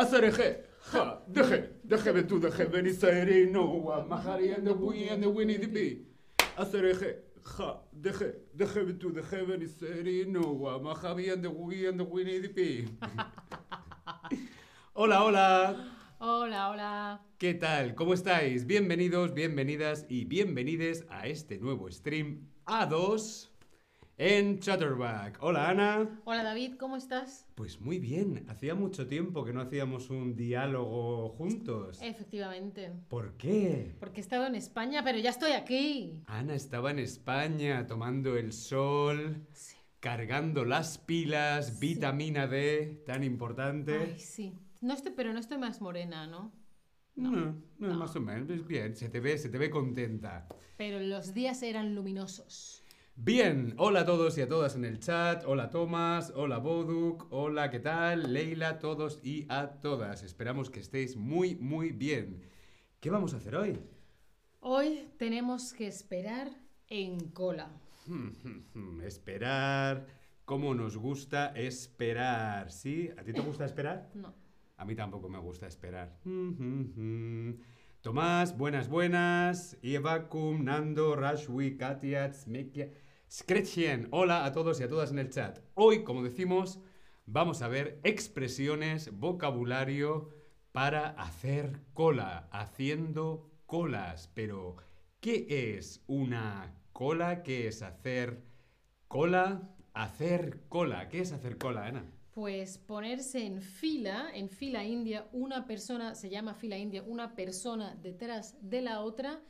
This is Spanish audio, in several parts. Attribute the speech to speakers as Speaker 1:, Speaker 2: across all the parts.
Speaker 1: Azareje, ha, deje, deje tu deje benisayri no wa mahari and the we and the winnie the bee. Azareje, ha, deje, deje tu deje benisayri no wa mahari and the we and the winnie the bee. Hola, hola.
Speaker 2: Hola, hola.
Speaker 1: ¿Qué tal? ¿Cómo estáis? Bienvenidos, bienvenidas y bienvenides a este nuevo stream A2 en Chatterback. Hola Ana.
Speaker 2: Hola David, ¿cómo estás?
Speaker 1: Pues muy bien, hacía mucho tiempo que no hacíamos un diálogo juntos.
Speaker 2: Efectivamente.
Speaker 1: ¿Por qué?
Speaker 2: Porque he estado en España, pero ya estoy aquí.
Speaker 1: Ana estaba en España tomando el sol,
Speaker 2: Sí.
Speaker 1: cargando las pilas, vitamina D, tan importante.
Speaker 2: Ay, sí. No estoy, pero no estoy más morena, ¿no?
Speaker 1: no, no,
Speaker 2: no.
Speaker 1: más o menos, bien, se te ve, se te ve contenta.
Speaker 2: Pero los días eran luminosos.
Speaker 1: Bien, hola a todos y a todas en el chat. Hola Tomás, hola Boduk, hola, ¿qué tal? Leila, todos y a todas. Esperamos que estéis muy, muy bien. ¿Qué vamos a hacer hoy?
Speaker 2: Hoy tenemos que esperar en cola.
Speaker 1: Esperar. ¿Cómo nos gusta esperar? ¿Sí? ¿A ti te gusta esperar?
Speaker 2: No.
Speaker 1: A mí tampoco me gusta esperar. Tomás, buenas, buenas. Eva, Kum, Nando, Rashwi, Katia, Smekia, Skretchen. Hola a todos y a todas en el chat. Hoy, como decimos, vamos a ver expresiones, vocabulario para hacer cola, haciendo colas. Pero, ¿qué es una cola? ¿Qué es hacer cola? Hacer cola. ¿Qué es hacer cola, Ana?
Speaker 2: Pues ponerse en fila, en fila india, una persona, se llama fila india, una persona detrás de la otra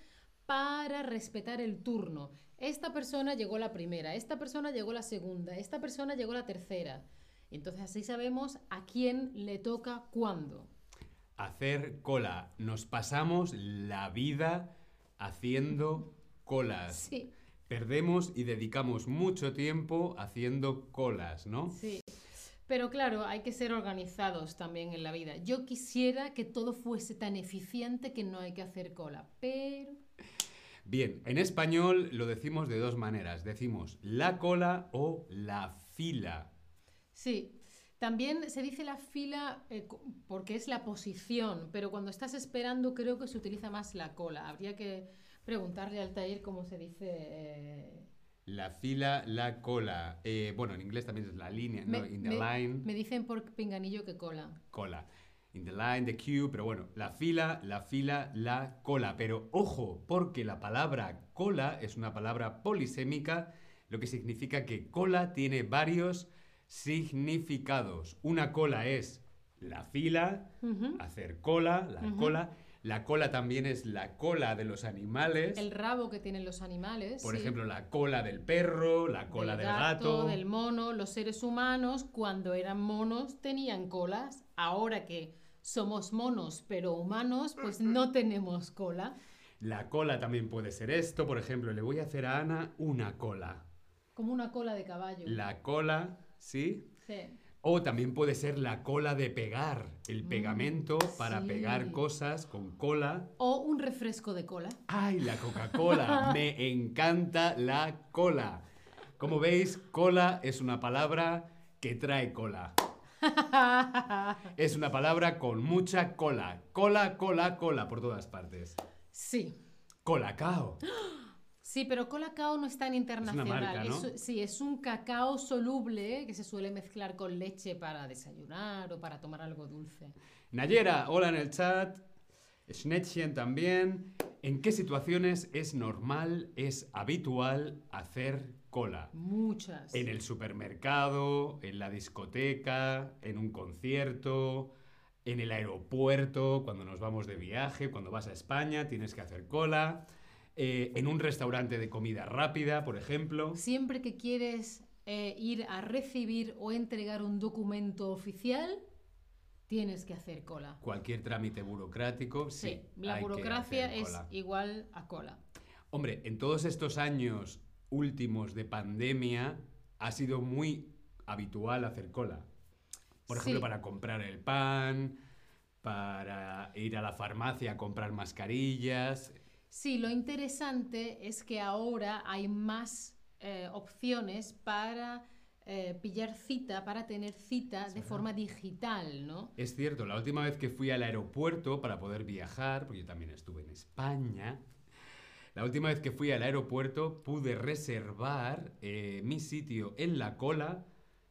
Speaker 2: para respetar el turno. Esta persona llegó la primera, esta persona llegó la segunda, esta persona llegó la tercera. Entonces así sabemos a quién le toca cuándo.
Speaker 1: Hacer cola. Nos pasamos la vida haciendo colas.
Speaker 2: Sí,
Speaker 1: Perdemos y dedicamos mucho tiempo haciendo colas, ¿no?
Speaker 2: sí. Pero claro, hay que ser organizados también en la vida. Yo quisiera que todo fuese tan eficiente que no hay que hacer cola, pero...
Speaker 1: Bien, en español lo decimos de dos maneras. Decimos la cola o la fila.
Speaker 2: Sí, también se dice la fila eh, porque es la posición, pero cuando estás esperando creo que se utiliza más la cola. Habría que preguntarle al taller cómo se dice. eh,
Speaker 1: La fila, la cola. Eh, bueno, en inglés también es la línea, ¿no? In the
Speaker 2: me-
Speaker 1: line,
Speaker 2: me dicen por pinganillo que cola.
Speaker 1: cola. In the line, the queue, pero bueno, la fila, la fila, la cola. Pero ojo, porque la palabra cola es una palabra polisémica, lo que significa que cola tiene varios significados. Una cola es la fila, hacer cola, la cola. La cola también es la cola de los animales.
Speaker 2: El rabo que tienen los animales.
Speaker 1: Por
Speaker 2: sí.
Speaker 1: ejemplo, la cola del perro, la cola del, gato.
Speaker 2: del mono. Los seres humanos, cuando eran monos, tenían colas. Ahora que somos monos pero humanos, pues no tenemos cola.
Speaker 1: La cola también puede ser esto. Por ejemplo, le voy a hacer a Ana una cola.
Speaker 2: Como una cola de caballo.
Speaker 1: La cola, ¿sí?
Speaker 2: Sí.
Speaker 1: O también puede ser la cola de pegar, el pegamento para
Speaker 2: sí.
Speaker 1: pegar cosas con cola.
Speaker 2: O un refresco de cola.
Speaker 1: ¡Ay, la Coca-Cola! Me encanta la cola. Como veis, cola es una palabra que trae cola. Es una palabra con mucha cola. Cola, cola, cola por todas partes.
Speaker 2: Sí.
Speaker 1: Colacao.
Speaker 2: Sí, pero colacao no es tan internacional.
Speaker 1: marca, ¿no?
Speaker 2: Es- sí, es un cacao soluble que se suele mezclar con leche para desayunar o para tomar algo dulce.
Speaker 1: Nayera, hola en el chat. Schnettchen también. ¿En qué situaciones es normal, es habitual hacer cola?
Speaker 2: Muchas.
Speaker 1: En el supermercado, en la discoteca, en un concierto, en el aeropuerto, cuando nos vamos de viaje, cuando vas a España, tienes que hacer cola. eh, en un restaurante de comida rápida, por ejemplo.
Speaker 2: Siempre que quieres eh, ir a recibir o entregar un documento oficial, tienes que hacer cola.
Speaker 1: Cualquier trámite burocrático. Sí,
Speaker 2: Sí, la burocracia es igual a cola.
Speaker 1: Hombre, en todos estos años últimos de pandemia ha sido muy habitual hacer cola. Por ejemplo,
Speaker 2: Sí.
Speaker 1: para comprar el pan, para ir a la farmacia a comprar mascarillas.
Speaker 2: Sí, lo interesante es que ahora hay más eh, opciones para eh, pillar cita, para tener cita de forma digital, ¿no?
Speaker 1: Es cierto, la última vez que fui al aeropuerto para poder viajar, porque yo también estuve en España, la última vez que fui al aeropuerto pude reservar eh, mi sitio en la cola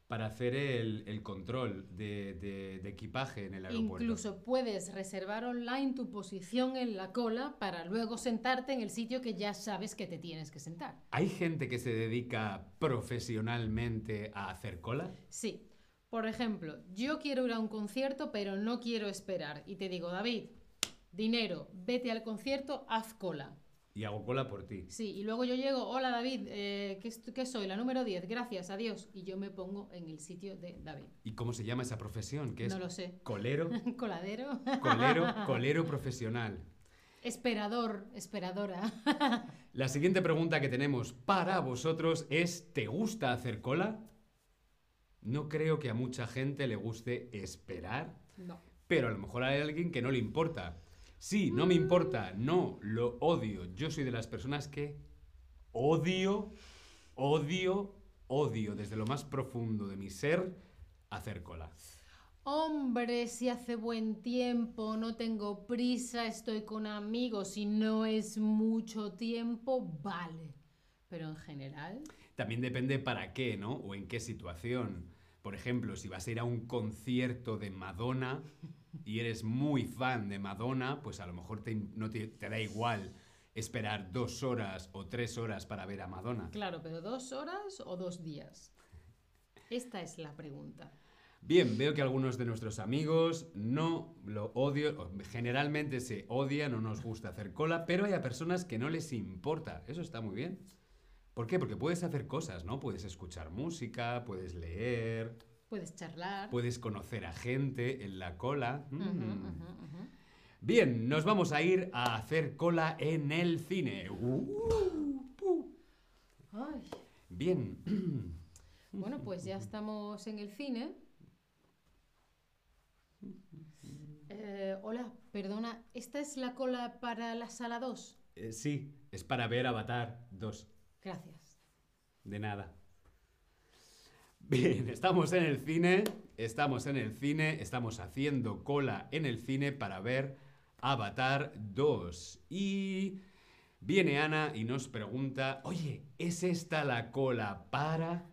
Speaker 1: para hacer el, el control de, de- de equipaje en el aeropuerto.
Speaker 2: Incluso puedes reservar online tu posición en la cola para luego sentarte en el sitio que ya sabes que te tienes que sentar.
Speaker 1: ¿Hay gente que se dedica profesionalmente a hacer cola?
Speaker 2: Sí. Por ejemplo, yo quiero ir a un concierto, pero no quiero esperar. Y te digo, David, dinero, vete al concierto, haz cola.
Speaker 1: Y hago cola por ti.
Speaker 2: Sí, y luego yo llego, hola David, eh, ¿qué, qué soy? La número 10, gracias, adiós. Y yo me pongo en el sitio de David.
Speaker 1: ¿Y cómo se llama esa profesión? ¿Qué es?
Speaker 2: No lo sé.
Speaker 1: Colero,
Speaker 2: Coladero.
Speaker 1: colero, colero profesional.
Speaker 2: Esperador, esperadora.
Speaker 1: La siguiente pregunta que tenemos para vosotros es ¿te gusta hacer cola? No creo que a mucha gente le guste esperar,
Speaker 2: No.
Speaker 1: pero a lo mejor hay alguien que no le importa. Sí, no me importa, no, lo odio. Yo soy de las personas que odio, odio, odio desde lo más profundo de mi ser hacer cola.
Speaker 2: Hombre, si hace buen tiempo, no tengo prisa, estoy con amigos y no es mucho tiempo, vale. Pero en general,
Speaker 1: También depende para qué, ¿no? O en qué situación. Por ejemplo, si vas a ir a un concierto de Madonna y eres muy fan de Madonna, pues a lo mejor te, no te, te da igual esperar dos horas o tres horas para ver a Madonna.
Speaker 2: claro, pero dos horas o dos días. Esta es la pregunta.
Speaker 1: Bien, veo que algunos de nuestros amigos no lo odian, o generalmente se odia, no nos gusta hacer cola, pero hay a personas que no les importa. Eso está muy bien. ¿Por qué? Porque puedes hacer cosas, ¿no? Puedes escuchar música, puedes leer,
Speaker 2: Puedes charlar.
Speaker 1: puedes conocer a gente en la cola. Mm. Bien, nos vamos a ir a hacer cola en el cine. Uh.
Speaker 2: Ay.
Speaker 1: Bien.
Speaker 2: Bueno, pues ya estamos en el cine. Eh, hola, perdona, ¿esta es la cola para la sala 2?
Speaker 1: Eh, sí, es para ver Avatar 2.
Speaker 2: Gracias.
Speaker 1: De nada. Bien, estamos en el cine, estamos en el cine, estamos haciendo cola en el cine para ver Avatar 2. Y viene Ana y nos pregunta, oye, ¿es esta la cola para...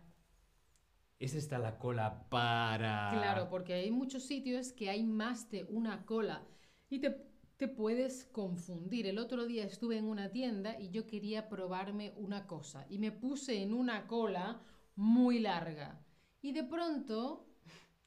Speaker 1: ¿Es esta la cola para...
Speaker 2: Claro, porque hay muchos sitios que hay más de una cola y te, te puedes confundir. El otro día estuve en una tienda y yo quería probarme una cosa y me puse en una cola muy larga. Y de pronto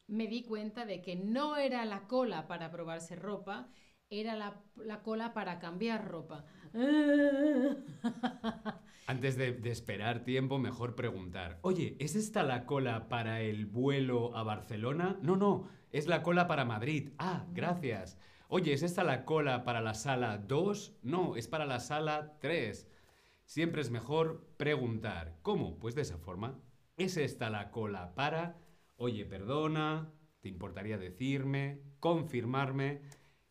Speaker 2: me di cuenta de que no era la cola para probarse ropa, era la, la cola para cambiar ropa.
Speaker 1: Antes de, de esperar tiempo, mejor preguntar. Oye, ¿es esta la cola para el vuelo a Barcelona? No, no, es la cola para Madrid. Ah, gracias. Oye, ¿es esta la cola para la sala 2? No, es para la sala 3. Siempre es mejor preguntar. ¿Cómo? Pues de esa forma. ¿Es esta la cola para? Oye, perdona, ¿te importaría decirme, confirmarme?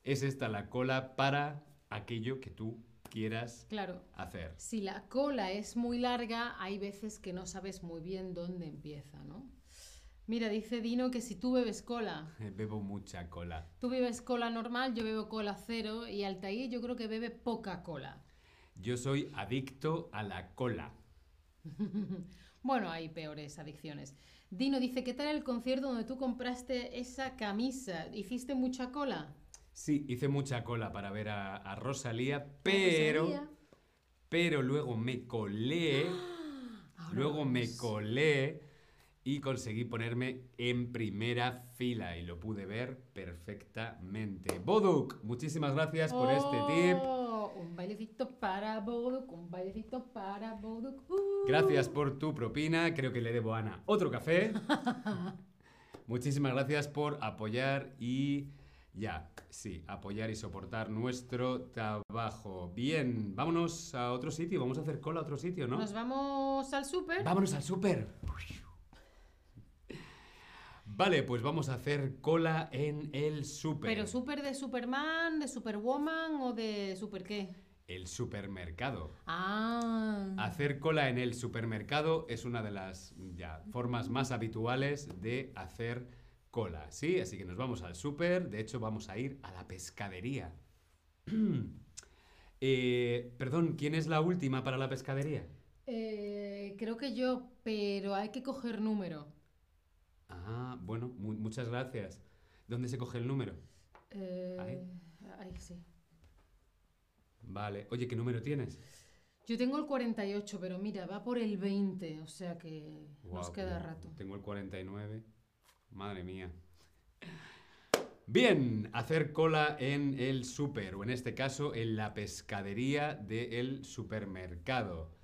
Speaker 1: ¿Es esta la cola para aquello que tú quieras
Speaker 2: Claro,
Speaker 1: hacer?
Speaker 2: Si la cola es muy larga, hay veces que no sabes muy bien dónde empieza, ¿no? Mira, dice Dino que si tú bebes cola,
Speaker 1: Bebo mucha cola.
Speaker 2: tú bebes cola normal, yo bebo cola cero y Altair yo creo que bebe poca cola.
Speaker 1: Yo soy adicto a la cola.
Speaker 2: Bueno, hay peores adicciones. Dino dice, ¿qué tal el concierto donde tú compraste esa camisa? ¿Hiciste mucha cola?
Speaker 1: Sí, hice mucha cola para ver a, a Rosalía, pero,
Speaker 2: Rosalía.
Speaker 1: pero luego me colé, luego me colé y conseguí ponerme en primera fila y lo pude ver perfectamente. Boduk, muchísimas gracias por este tip.
Speaker 2: Oh, Un bailecito para Boduk, un bailecito para Boduk. Uh.
Speaker 1: Gracias por tu propina. Creo que le debo a Ana otro café. Muchísimas gracias por apoyar y ya, sí, apoyar y soportar nuestro trabajo. Bien, vámonos a otro sitio. Vamos a hacer cola a otro sitio, ¿no?
Speaker 2: Nos vamos al súper.
Speaker 1: Vámonos al súper. Vale, pues vamos a hacer cola en el súper.
Speaker 2: Pero súper de Superman, de Superwoman o de Super qué?
Speaker 1: el supermercado.
Speaker 2: Ah.
Speaker 1: Hacer cola en el supermercado es una de las ya, formas más habituales de hacer cola, ¿sí? Así que nos vamos al super, de hecho vamos a ir a la pescadería. Eh, perdón, ¿quién es la última para la pescadería?
Speaker 2: Eh, creo que yo, pero hay que coger número.
Speaker 1: Muchas gracias. ¿Dónde se coge el número?
Speaker 2: Eh,
Speaker 1: Ahí.
Speaker 2: sí.
Speaker 1: Vale. Oye, ¿qué número tienes?
Speaker 2: Yo tengo el 48, pero mira, va por el 20, o sea que nos queda
Speaker 1: pues,
Speaker 2: rato.
Speaker 1: Tengo el 49. Madre mía. Bien, hacer cola en el súper, o en este caso en la pescadería del supermercado.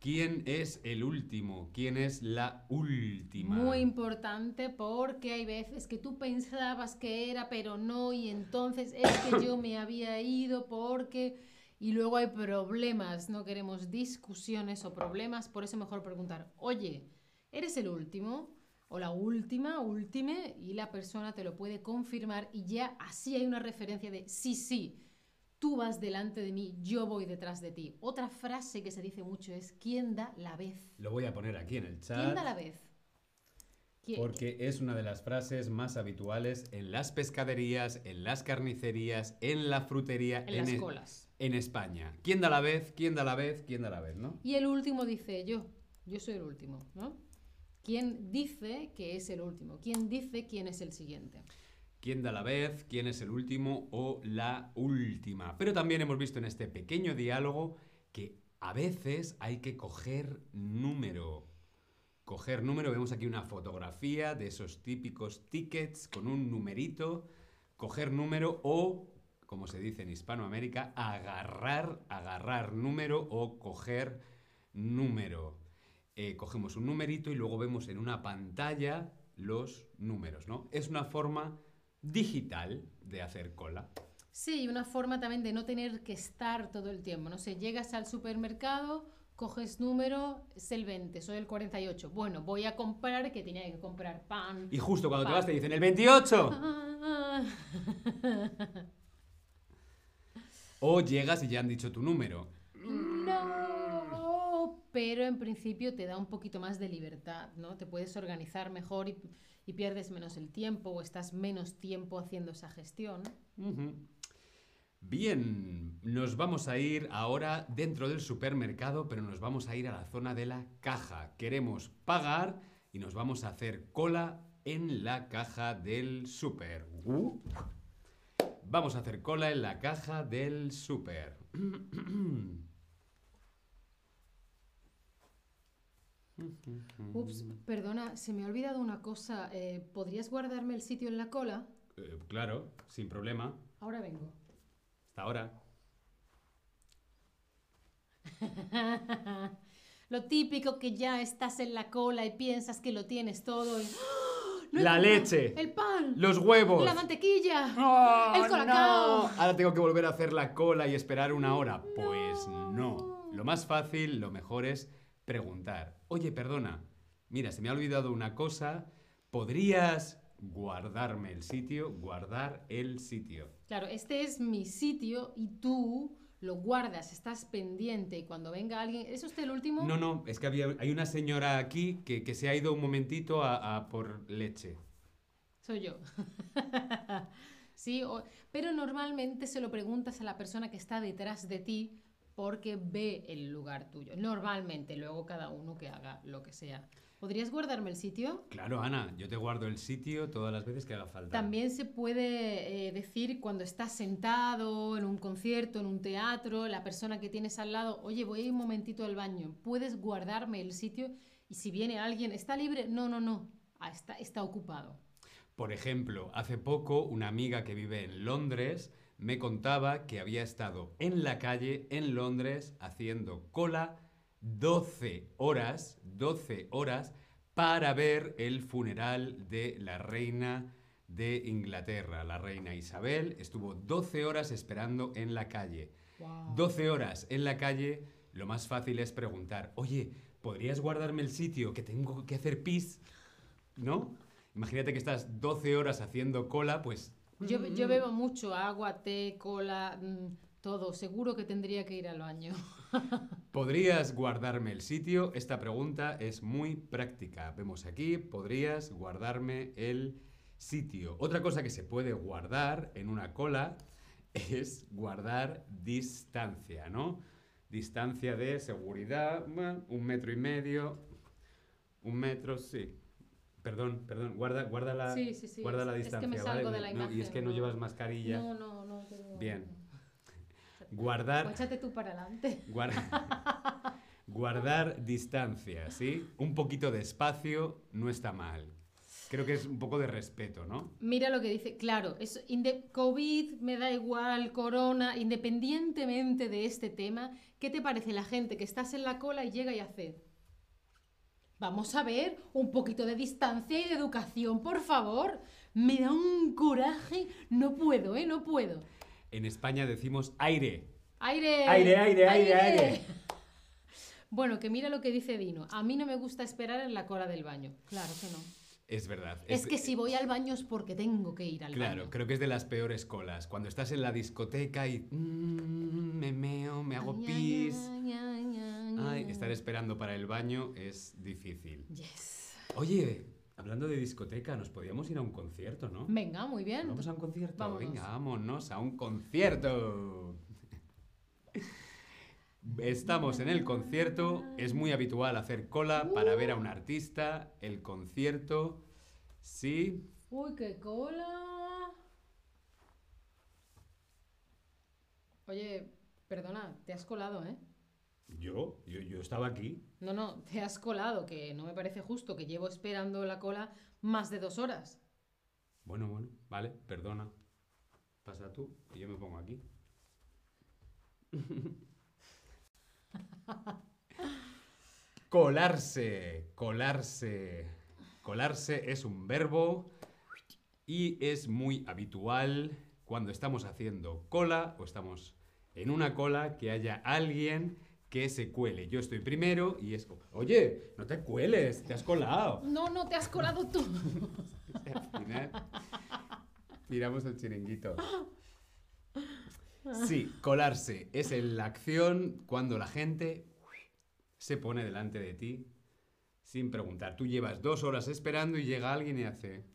Speaker 1: ¿Quién es el último? ¿Quién es la última?
Speaker 2: Muy importante porque hay veces que tú pensabas que era, pero no, y entonces es que yo me había ido porque... Y luego hay problemas, no queremos discusiones o problemas, por eso mejor preguntar, oye, ¿eres el último? O la última, últime, y la persona te lo puede confirmar y ya así hay una referencia de sí, sí, tú vas delante de mí, yo voy detrás de ti. Otra frase que se dice mucho es, ¿quién da la vez?
Speaker 1: Lo voy a poner aquí en el chat.
Speaker 2: ¿Quién da la vez? ¿Quién-
Speaker 1: Porque es una de las frases más habituales en las pescaderías, en las carnicerías, en la frutería,
Speaker 2: En las colas.
Speaker 1: en España. ¿Quién da la vez? ¿Quién da la vez? ¿Quién da la vez? ¿No?
Speaker 2: Y el último dice yo. Yo soy el último, ¿no? ¿Quién dice que es el último? ¿Quién dice quién es el siguiente?
Speaker 1: ¿Quién da la vez? ¿Quién es el último o la última? Pero también hemos visto en este pequeño diálogo que a veces hay que coger número. Coger número, vemos aquí una fotografía de esos típicos tickets con un numerito. Coger número o, como se dice en Hispanoamérica, agarrar, agarrar número o coger número. Eh, cogemos un numerito y luego vemos en una pantalla los números, ¿no? Es una forma digital de hacer cola.
Speaker 2: Sí, y una forma también de no tener que estar todo el tiempo. No sé, llegas al supermercado, coges número, es el 20, soy el 48. Bueno, voy a comprar, que tenía que comprar pan.
Speaker 1: Y justo cuando te vas te dicen el 28.
Speaker 2: Ah,
Speaker 1: O llegas y ya han dicho tu número.
Speaker 2: Pero en principio te da un poquito más de libertad, ¿no? Te puedes organizar mejor y, pierdes menos el tiempo o estás menos tiempo haciendo esa gestión.
Speaker 1: Bien, nos vamos a ir ahora dentro del supermercado, pero nos vamos a ir a la zona de la caja. Queremos pagar y nos vamos a hacer cola en la caja del super. Vamos a hacer cola en la caja del super.
Speaker 2: Ups, perdona, se me ha olvidado una cosa. eh, ¿Podrías guardarme el sitio en la cola?
Speaker 1: Eh, claro, sin problema.
Speaker 2: Ahora vengo.
Speaker 1: Hasta ahora.
Speaker 2: Lo típico que ya estás en la cola y piensas que lo tienes todo. y, ¡Ah! No
Speaker 1: La leche.
Speaker 2: El pan.
Speaker 1: Los huevos.
Speaker 2: La mantequilla.
Speaker 1: ¡Oh,
Speaker 2: El colacao.
Speaker 1: no! Ahora tengo que volver a hacer la cola y esperar una hora. Pues no. Lo más fácil, lo mejor es preguntar. Oye, perdona. Mira, se me ha olvidado una cosa. ¿Podrías guardarme el sitio? Guardar el sitio.
Speaker 2: Claro, este es mi sitio y tú lo guardas, estás pendiente y cuando venga alguien... ¿Es usted el último?
Speaker 1: No, no, es que había, hay una señora aquí que, que se ha ido un momentito a, a por leche.
Speaker 2: Soy yo. sí, o- pero normalmente se lo preguntas a la persona que está detrás de ti porque ve el lugar tuyo. Normalmente, luego cada uno que haga lo que sea. ¿Podrías guardarme el sitio?
Speaker 1: Claro, Ana, yo te guardo el sitio todas las veces que haga falta.
Speaker 2: También se puede eh, decir cuando estás sentado en un concierto, en un teatro, la persona que tienes al lado, oye, voy a ir un momentito al baño, ¿puedes guardarme el sitio? Y si viene alguien, ¿está libre? No, no, no, Ah, está, está ocupado.
Speaker 1: Por ejemplo, hace poco una amiga que vive en Londres me contaba que había estado en la calle en Londres haciendo cola 12 horas, 12 horas para ver el funeral de la reina de Inglaterra, la reina Isabel. Estuvo 12 horas esperando en la calle.
Speaker 2: Wow.
Speaker 1: 12 horas en la calle, lo más fácil es preguntar, oye, ¿podrías guardarme el sitio que tengo que hacer pis? ¿No? Imagínate que estás 12 horas haciendo cola, pues...
Speaker 2: Yo, yo bebo mucho agua, té, cola, mm, Todo, seguro que tendría que ir al baño.
Speaker 1: ¿Podrías guardarme el sitio? Esta pregunta es muy práctica. Vemos aquí, podrías guardarme el sitio. Otra cosa que se puede guardar en una cola es guardar distancia, ¿no? Distancia de seguridad, un metro y medio, un metro, sí. Perdón, perdón, guarda, guarda, la,
Speaker 2: Sí, sí, sí,
Speaker 1: guarda la
Speaker 2: es- es que me
Speaker 1: distancia,
Speaker 2: salgo
Speaker 1: ¿vale?
Speaker 2: de la
Speaker 1: No, y es
Speaker 2: imagen,
Speaker 1: que no
Speaker 2: no.
Speaker 1: llevas mascarilla.
Speaker 2: No, no, no. tengo-
Speaker 1: Bien. Guardar,
Speaker 2: Échate tú para adelante.
Speaker 1: guar- guardar distancia, ¿sí? Un poquito de espacio no está mal. Creo que es un poco de respeto, ¿no?
Speaker 2: Mira lo que dice, claro, es COVID, me da igual, corona, independientemente de este tema, ¿qué te parece la gente que estás en la cola y llega y hace? Vamos a ver, un poquito de distancia y de educación, por favor. Me da un coraje, no puedo, ¿eh? No puedo.
Speaker 1: En España decimos aire.
Speaker 2: Aire.
Speaker 1: Aire, aire, aire, aire.
Speaker 2: Bueno, que mira lo que dice Dino. A mí no me gusta esperar en la cola del baño. Claro que no.
Speaker 1: Es verdad.
Speaker 2: Es, que si voy al baño es porque tengo que ir al
Speaker 1: Claro,
Speaker 2: baño.
Speaker 1: creo que es de las peores colas. Cuando estás en la discoteca y mm, me meo, me hago
Speaker 2: Ay,
Speaker 1: pis.
Speaker 2: ay, ay, ay,
Speaker 1: Ay,
Speaker 2: ay.
Speaker 1: estar esperando para el baño es difícil.
Speaker 2: Yes.
Speaker 1: Oye, hablando de discoteca, nos podíamos ir a un concierto, ¿no?
Speaker 2: Venga, muy bien.
Speaker 1: ¿Vamos a un concierto?
Speaker 2: Vámonos.
Speaker 1: Venga, vámonos a un concierto. Estamos en el concierto. Es muy habitual hacer cola para ver a un artista. El concierto. Sí.
Speaker 2: Uy, qué cola. Oye, perdona, te has colado, ¿eh?
Speaker 1: Yo, yo, yo estaba aquí.
Speaker 2: No, no, te has colado, que no me parece justo, que llevo esperando la cola más de dos horas.
Speaker 1: Bueno, bueno, vale, perdona. Pasa tú y yo me pongo aquí. colarse, colarse. Colarse es un verbo y es muy habitual cuando estamos haciendo cola o estamos en una cola que haya alguien que se cuele. Yo estoy primero y es como, oye, no te cueles, te has colado.
Speaker 2: No, no, te has colado tú.
Speaker 1: Al final, miramos el chiringuito. Sí, colarse es la acción cuando la gente se pone delante de ti sin preguntar. Tú llevas dos horas esperando y llega alguien y hace...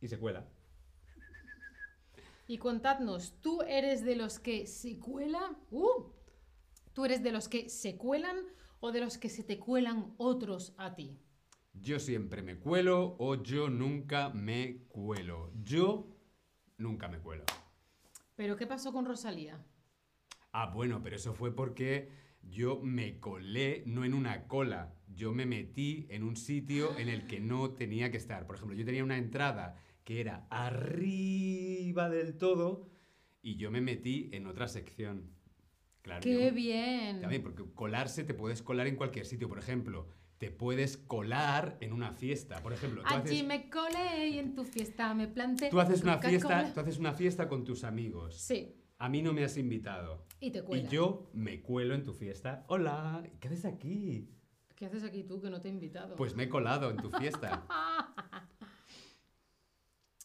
Speaker 1: Y se cuela.
Speaker 2: Y contadnos, ¿tú eres de los que se cuelan? ¡Uh! ¿Tú eres de los que se cuelan o de los que se te cuelan otros a ti?
Speaker 1: Yo siempre me cuelo o yo nunca me cuelo. Yo nunca me cuelo.
Speaker 2: ¿Pero qué pasó con Rosalía?
Speaker 1: Ah, bueno, pero eso fue porque yo me colé, no en una cola. Yo me metí en un sitio en el que no tenía que estar. Por ejemplo, yo tenía una entrada que era arriba del todo y yo me metí en otra sección. Claro.
Speaker 2: ¡Qué
Speaker 1: yo-
Speaker 2: bien!
Speaker 1: También, porque colarse te puedes colar en cualquier sitio. Por ejemplo, te puedes colar en una fiesta. Por ejemplo, tú
Speaker 2: Allí
Speaker 1: haces,
Speaker 2: me colé y en tu fiesta me planté.
Speaker 1: tú haces una fiesta, tú haces una fiesta con tus amigos.
Speaker 2: Sí,
Speaker 1: A mí no me has invitado.
Speaker 2: y te
Speaker 1: Y
Speaker 2: cuelas.
Speaker 1: yo me cuelo en tu fiesta. Hola, ¿qué haces aquí?
Speaker 2: ¿Qué haces aquí tú que no te he invitado?
Speaker 1: Pues me he colado en tu fiesta.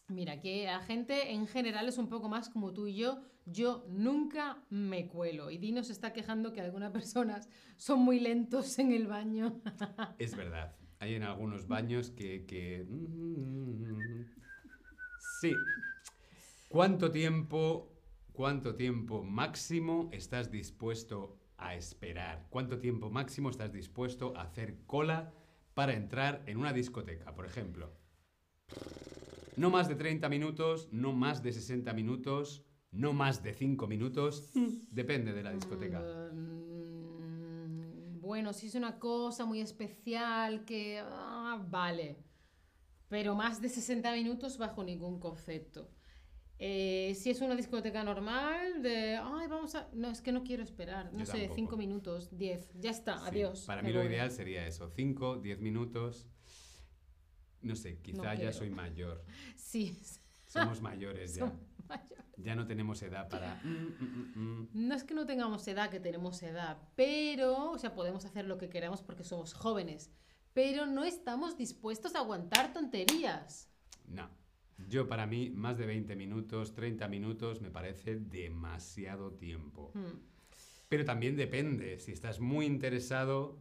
Speaker 2: Mira, que la gente en general es un poco más como tú y yo. Yo nunca me cuelo. Y Dino se está quejando que algunas personas son muy lentos en el baño.
Speaker 1: es verdad. Hay en algunos baños que... que... Sí. ¿Cuánto tiempo, cuánto tiempo máximo estás dispuesto a esperar? ¿Cuánto tiempo máximo estás dispuesto a hacer cola para entrar en una discoteca, por ejemplo? No más de 30 minutos, no más de 60 minutos, no más de 5 minutos. Depende de la discoteca.
Speaker 2: Mm, bueno, si es una cosa muy especial que... ah, vale. Pero más de 60 minutos bajo ningún concepto. Eh, si es una discoteca normal, de... Ay, vamos a... No, es que no quiero esperar. No
Speaker 1: Yo
Speaker 2: sé,
Speaker 1: tampoco.
Speaker 2: 5 minutos, 10. Ya está,
Speaker 1: Sí,
Speaker 2: adiós.
Speaker 1: Para mí lo
Speaker 2: voy.
Speaker 1: ideal sería eso, 5, 10 minutos. No sé, quizá ya soy mayor.
Speaker 2: Sí,
Speaker 1: Somos mayores ya. Ya no tenemos edad para... mm, mm, mm.
Speaker 2: No es que no tengamos edad, que tenemos edad, pero, o sea, podemos hacer lo que queramos porque somos jóvenes, pero no estamos dispuestos a aguantar tonterías.
Speaker 1: No. Yo para mí, más de 20 minutos, 30 minutos, me parece demasiado tiempo.
Speaker 2: Hmm.
Speaker 1: Pero también depende. Si estás muy interesado,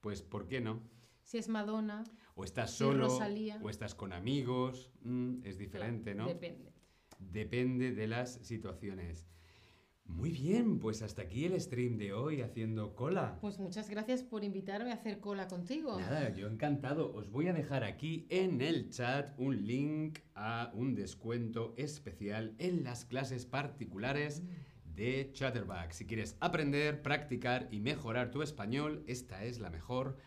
Speaker 1: pues ¿por qué no?
Speaker 2: Si es Madonna,
Speaker 1: O estás solo,
Speaker 2: Rosalía.
Speaker 1: o estás con amigos, mm, es diferente,
Speaker 2: claro,
Speaker 1: ¿no?
Speaker 2: Depende.
Speaker 1: Depende de las situaciones. Muy bien, pues hasta aquí el stream de hoy haciendo cola.
Speaker 2: Pues muchas gracias por invitarme a hacer cola contigo.
Speaker 1: Nada, yo encantado. Os voy a dejar aquí en el chat un link a un descuento especial en las clases particulares de Chatterback. Si quieres aprender, practicar y mejorar tu español, esta es la mejor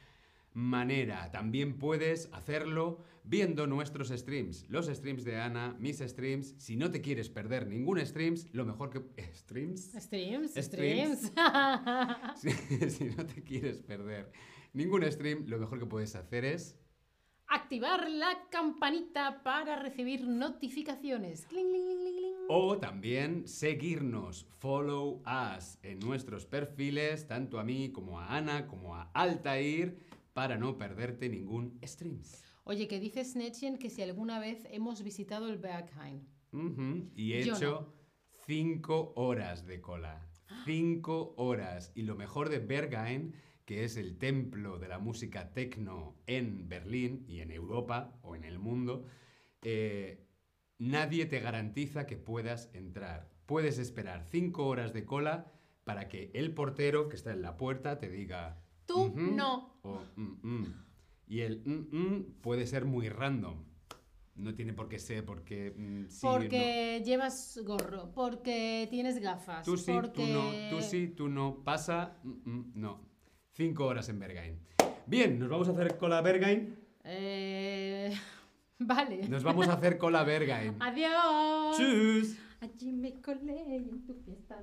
Speaker 1: manera. También puedes hacerlo viendo nuestros streams. Los streams de Ana, mis streams. Si no te quieres perder ningún streams, lo mejor que... ¿Streams?
Speaker 2: Streams,
Speaker 1: Streams. Si, si no te quieres perder ningún stream, lo mejor que puedes hacer es...
Speaker 2: Activar la campanita para recibir notificaciones. Cling.
Speaker 1: O también seguirnos, follow us en nuestros perfiles, tanto a mí como a Ana, como a Altair, para no perderte ningún streams.
Speaker 2: Oye, que dice Snetchen que si alguna vez hemos visitado el Berghain.
Speaker 1: Y he
Speaker 2: Yo
Speaker 1: hecho cinco horas de cola. Cinco horas. Y lo mejor de Berghain, que es el templo de la música techno en Berlín y en Europa o en el mundo, eh, nadie te garantiza que puedas entrar. Puedes esperar cinco horas de cola para que el portero que está en la puerta te diga...
Speaker 2: Tú no.
Speaker 1: o "Mm, mm". Y el "Mm, mm" puede ser muy random. No tiene por qué ser porque... no.
Speaker 2: porque llevas gorro, porque tienes gafas,
Speaker 1: Tú sí,
Speaker 2: porque...
Speaker 1: tú no, tú sí, tú no. Pasa, no. Cinco horas en Bergain. Bien, nos vamos a hacer cola Bergain.
Speaker 2: Eh, Vale.
Speaker 1: Nos vamos a hacer cola Bergain.
Speaker 2: Adiós.
Speaker 1: Tschüss.
Speaker 2: Allí me colé en tu fiesta.